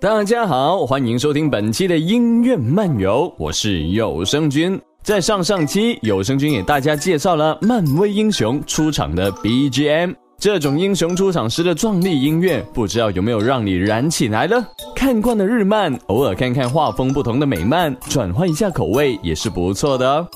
大家好，欢迎收听本期的音乐漫游，我是有声君。在上上期，有声君给大家介绍了漫威英雄出场的 BGM，这种英雄出场时的壮丽音乐，不知道有没有让你燃起来了？看惯了日漫，偶尔看看画风不同的美漫，转换一下口味也是不错的哦。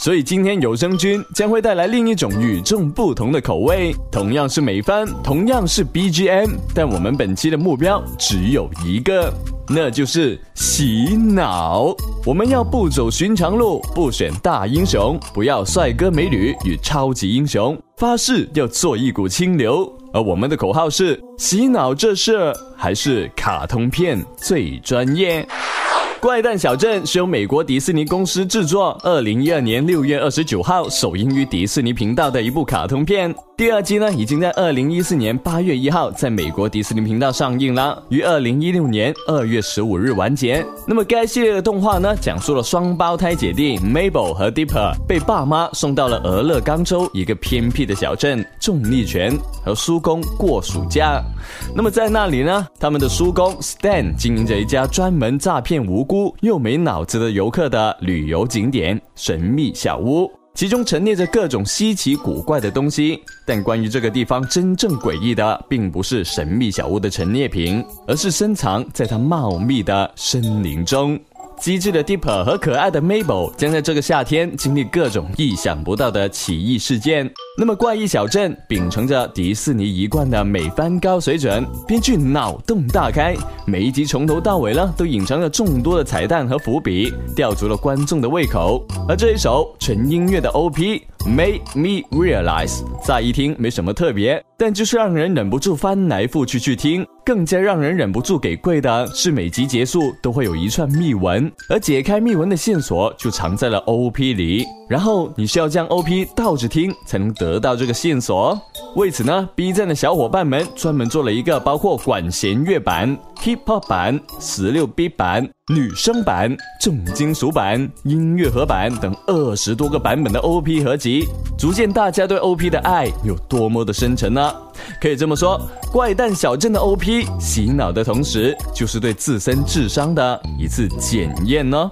所以今天有声君将会带来另一种与众不同的口味，同样是美番，同样是 BGM，但我们本期的目标只有一个，那就是洗脑。我们要不走寻常路，不选大英雄，不要帅哥美女与超级英雄，发誓要做一股清流。而我们的口号是：洗脑这事还是卡通片最专业。《怪诞小镇》是由美国迪士尼公司制作，二零一二年六月二十九号首映于迪士尼频道的一部卡通片。第二季呢，已经在二零一四年八月一号在美国迪士尼频道上映了，于二零一六年二月十五日完结。那么该系列的动画呢，讲述了双胞胎姐弟 Mabel 和 Dipper 被爸妈送到了俄勒冈州一个偏僻的小镇，重力泉和叔公过暑假。那么在那里呢，他们的叔公 Stan 经营着一家专门诈骗无辜。又没脑子的游客的旅游景点神秘小屋，其中陈列着各种稀奇古怪的东西。但关于这个地方真正诡异的，并不是神秘小屋的陈列品，而是深藏在它茂密的森林中。机智的 Deeper 和可爱的 Mabel 将在这个夏天经历各种意想不到的奇异事件。那么，怪异小镇秉承着迪士尼一贯的美翻高水准，编剧脑洞大开，每一集从头到尾呢都隐藏着众多的彩蛋和伏笔，吊足了观众的胃口。而这一首纯音乐的 OP。Made me realize，乍一听没什么特别，但就是让人忍不住翻来覆去去听。更加让人忍不住给跪的是，每集结束都会有一串密文，而解开密文的线索就藏在了 OP 里。然后你需要将 OP 倒着听，才能得到这个线索。为此呢，B 站的小伙伴们专门做了一个包括管弦乐版。Hip Hop 版、十六 B 版、女生版、重金属版、音乐盒版等二十多个版本的 OP 合集，足见大家对 OP 的爱有多么的深沉呢？可以这么说，怪诞小镇的 OP 洗脑的同时，就是对自身智商的一次检验呢。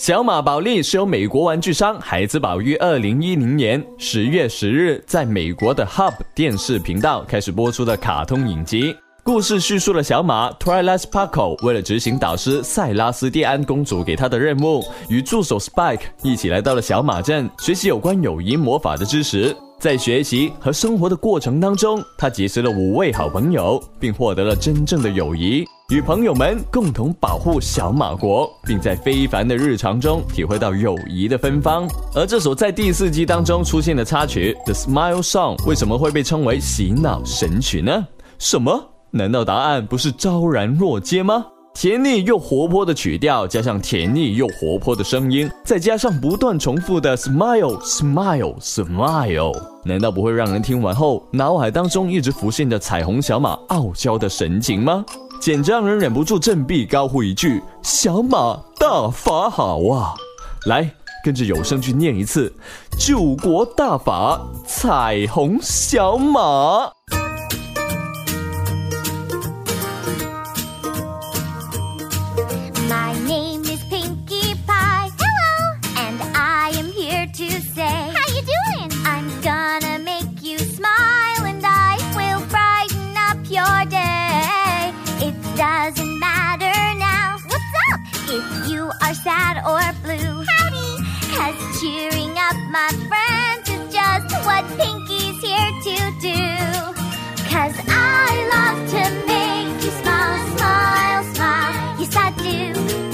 小马宝莉是由美国玩具商孩之宝于二零一零年十月十日在美国的 Hub 电视频道开始播出的卡通影集。故事叙述了小马 Twilight Sparkle 为了执行导师塞拉斯蒂安公主给他的任务，与助手 Spike 一起来到了小马镇学习有关友谊魔法的知识。在学习和生活的过程当中，他结识了五位好朋友，并获得了真正的友谊。与朋友们共同保护小马国，并在非凡的日常中体会到友谊的芬芳。而这首在第四季当中出现的插曲《The Smile Song》为什么会被称为洗脑神曲呢？什么？难道答案不是昭然若揭吗？甜腻又活泼的曲调，加上甜腻又活泼的声音，再加上不断重复的 “Smile, Smile, Smile”，难道不会让人听完后脑海当中一直浮现着彩虹小马傲娇的神情吗？简直让人忍不住振臂高呼一句：“小马大法好啊！”来，跟着有声去念一次：“救国大法，彩虹小马。” my friends, is just what Pinky's here to do. Cause I love to make you smile, smile, smile. Yes, I do.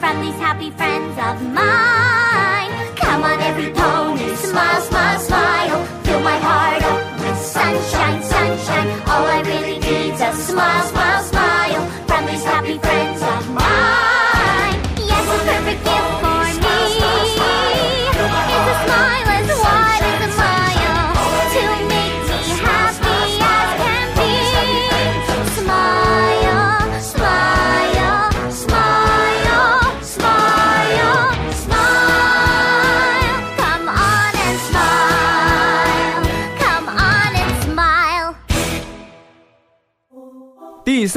From these happy friends of mine. Come on, every pony, smile, smile, smile. Fill my heart up with sunshine, sunshine. All I really need's a smile, smile, smile from these happy friends of mine. Yes, a perfect gift for me. It's a smile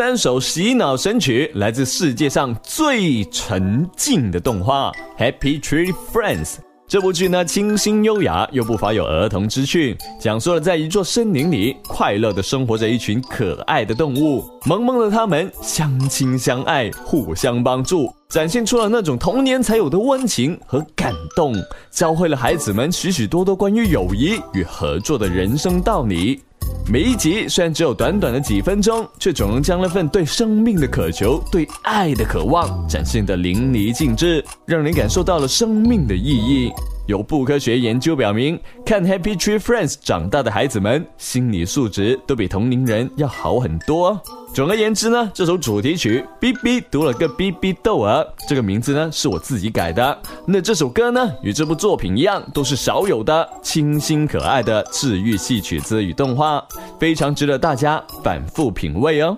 三首洗脑神曲来自世界上最沉静的动画《Happy Tree Friends》。这部剧呢，清新优雅又不乏有儿童之趣，讲述了在一座森林里快乐的生活着一群可爱的动物。萌萌的他们相亲相爱，互相帮助，展现出了那种童年才有的温情和感动，教会了孩子们许许多多关于友谊与合作的人生道理。每一集虽然只有短短的几分钟，却总能将那份对生命的渴求、对爱的渴望展现得淋漓尽致，让人感受到了生命的意义。有不科学研究表明，看《Happy Tree Friends》长大的孩子们，心理素质都比同龄人要好很多。总而言之呢，这首主题曲《哔哔读了个哔哔豆儿》，这个名字呢是我自己改的。那这首歌呢，与这部作品一样，都是少有的清新可爱的治愈系曲子与动画，非常值得大家反复品味哦。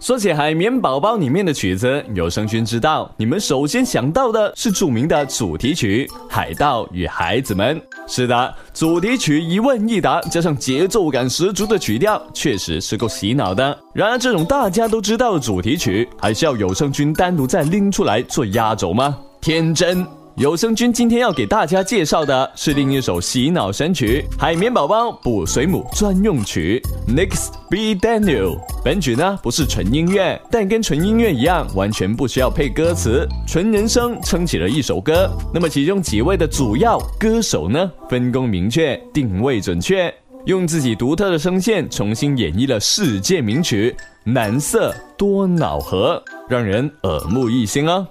说起海绵宝宝里面的曲子，有声君知道，你们首先想到的是著名的主题曲《海盗与孩子们》。是的，主题曲一问一答，加上节奏感十足的曲调，确实是够洗脑的。然而，这种大家都知道的主题曲，还需要有声君单独再拎出来做压轴吗？天真。有声君今天要给大家介绍的是另一首洗脑神曲《海绵宝宝补水母专用曲》，Next B Daniel。本曲呢不是纯音乐，但跟纯音乐一样，完全不需要配歌词，纯人声撑起了一首歌。那么其中几位的主要歌手呢，分工明确，定位准确，用自己独特的声线重新演绎了世界名曲《蓝色多瑙河》，让人耳目一新哦。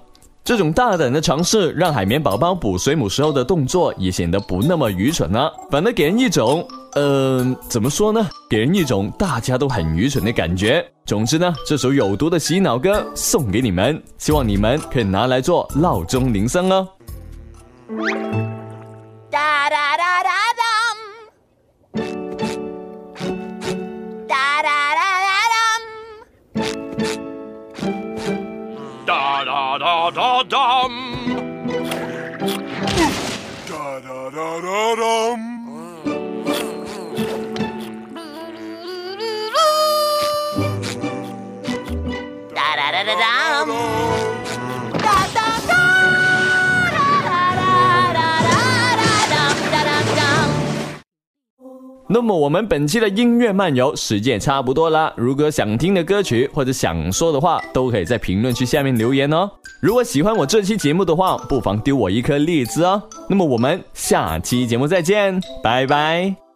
这种大胆的尝试，让海绵宝宝捕水母时候的动作也显得不那么愚蠢了，反而给人一种，嗯、怎么说呢？给人一种大家都很愚蠢的感觉。总之呢，这首有毒的洗脑歌送给你们，希望你们可以拿来做闹钟铃声哦。Da da da da dum. Da da da da. Da 那么我们本期的音乐漫游时间也差不多啦。如果想听的歌曲或者想说的话，都可以在评论区下面留言哦。如果喜欢我这期节目的话，不妨丢我一颗荔枝哦。那么我们下期节目再见，拜拜。